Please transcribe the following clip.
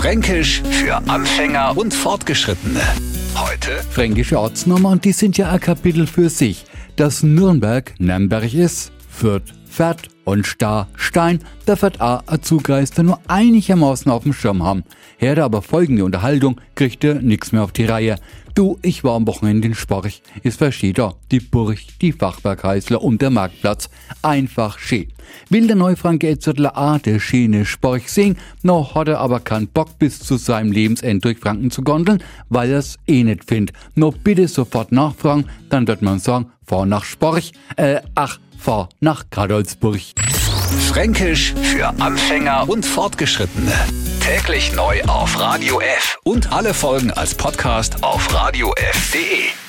Fränkisch für Anfänger und Fortgeschrittene. Heute Fränkische Ortsnamen und die sind ja ein Kapitel für sich. Dass Nürnberg Nürnberg ist, Fürth Pferd und Star Stein, da auch ein Zugreister nur einigermaßen auf dem Schirm haben. Herde aber folgende Unterhaltung kriegt er nix mehr auf die Reihe. Du, ich war am Wochenende in Sporch. Es versteht da die Burg, die Fachwerkheisler und der Marktplatz. Einfach schön. Will der Neufranke Etzertler A der schöne Sporch sehen, noch hat er aber keinen Bock bis zu seinem Lebensende durch Franken zu gondeln, weil er's eh nicht findet. Noch bitte sofort nachfragen, dann wird man sagen, fahr nach Sporch, äh, ach, fahr nach Kadolsburg. Fränkisch für Anfänger und Fortgeschrittene. Täglich neu auf Radio F und alle Folgen als Podcast auf radiof.de.